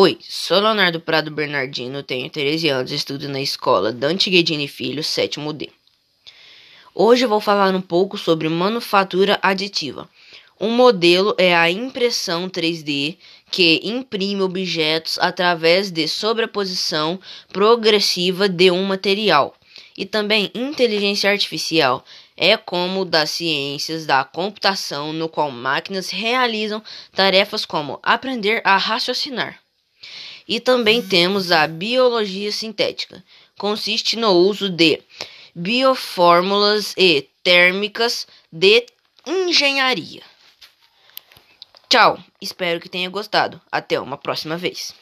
Oi, sou Leonardo Prado Bernardino, tenho 13 anos, estudo na escola Dante Guedini Filho, sétimo D. Hoje vou falar um pouco sobre manufatura aditiva. Um modelo é a impressão 3D que imprime objetos através de sobreposição progressiva de um material. E também inteligência artificial é como das ciências da computação, no qual máquinas realizam tarefas como aprender a raciocinar. E também temos a biologia sintética. Consiste no uso de biofórmulas e térmicas de engenharia. Tchau, espero que tenha gostado. Até uma próxima vez.